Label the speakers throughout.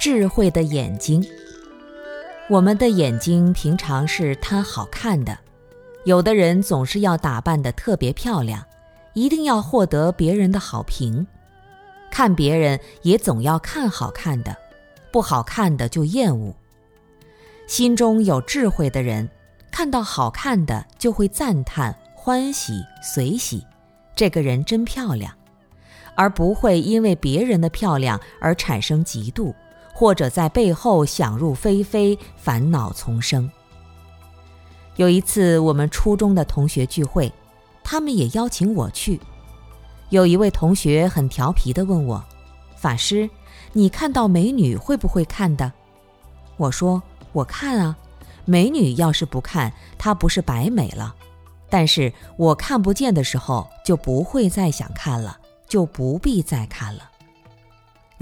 Speaker 1: 智慧的眼睛。我们的眼睛平常是贪好看的，有的人总是要打扮得特别漂亮，一定要获得别人的好评。看别人也总要看好看的，不好看的就厌恶。心中有智慧的人，看到好看的就会赞叹、欢喜、随喜，这个人真漂亮，而不会因为别人的漂亮而产生嫉妒。或者在背后想入非非，烦恼丛生。有一次，我们初中的同学聚会，他们也邀请我去。有一位同学很调皮地问我：“法师，你看到美女会不会看的？”我说：“我看啊，美女要是不看，她不是白美了？但是我看不见的时候，就不会再想看了，就不必再看了。”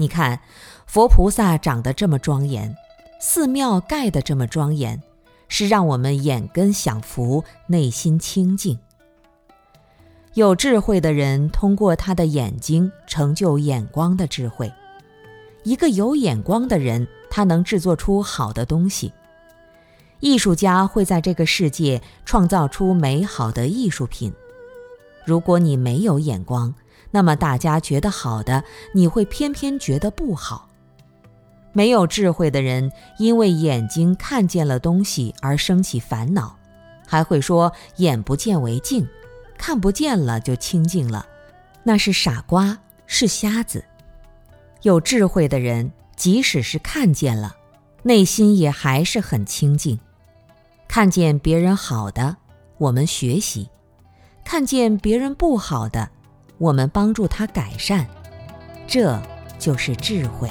Speaker 1: 你看，佛菩萨长得这么庄严，寺庙盖得这么庄严，是让我们眼根享福，内心清净。有智慧的人通过他的眼睛成就眼光的智慧。一个有眼光的人，他能制作出好的东西。艺术家会在这个世界创造出美好的艺术品。如果你没有眼光，那么大家觉得好的，你会偏偏觉得不好。没有智慧的人，因为眼睛看见了东西而生起烦恼，还会说“眼不见为净”，看不见了就清净了，那是傻瓜，是瞎子。有智慧的人，即使是看见了，内心也还是很清净。看见别人好的，我们学习；看见别人不好的。我们帮助他改善，这就是智慧。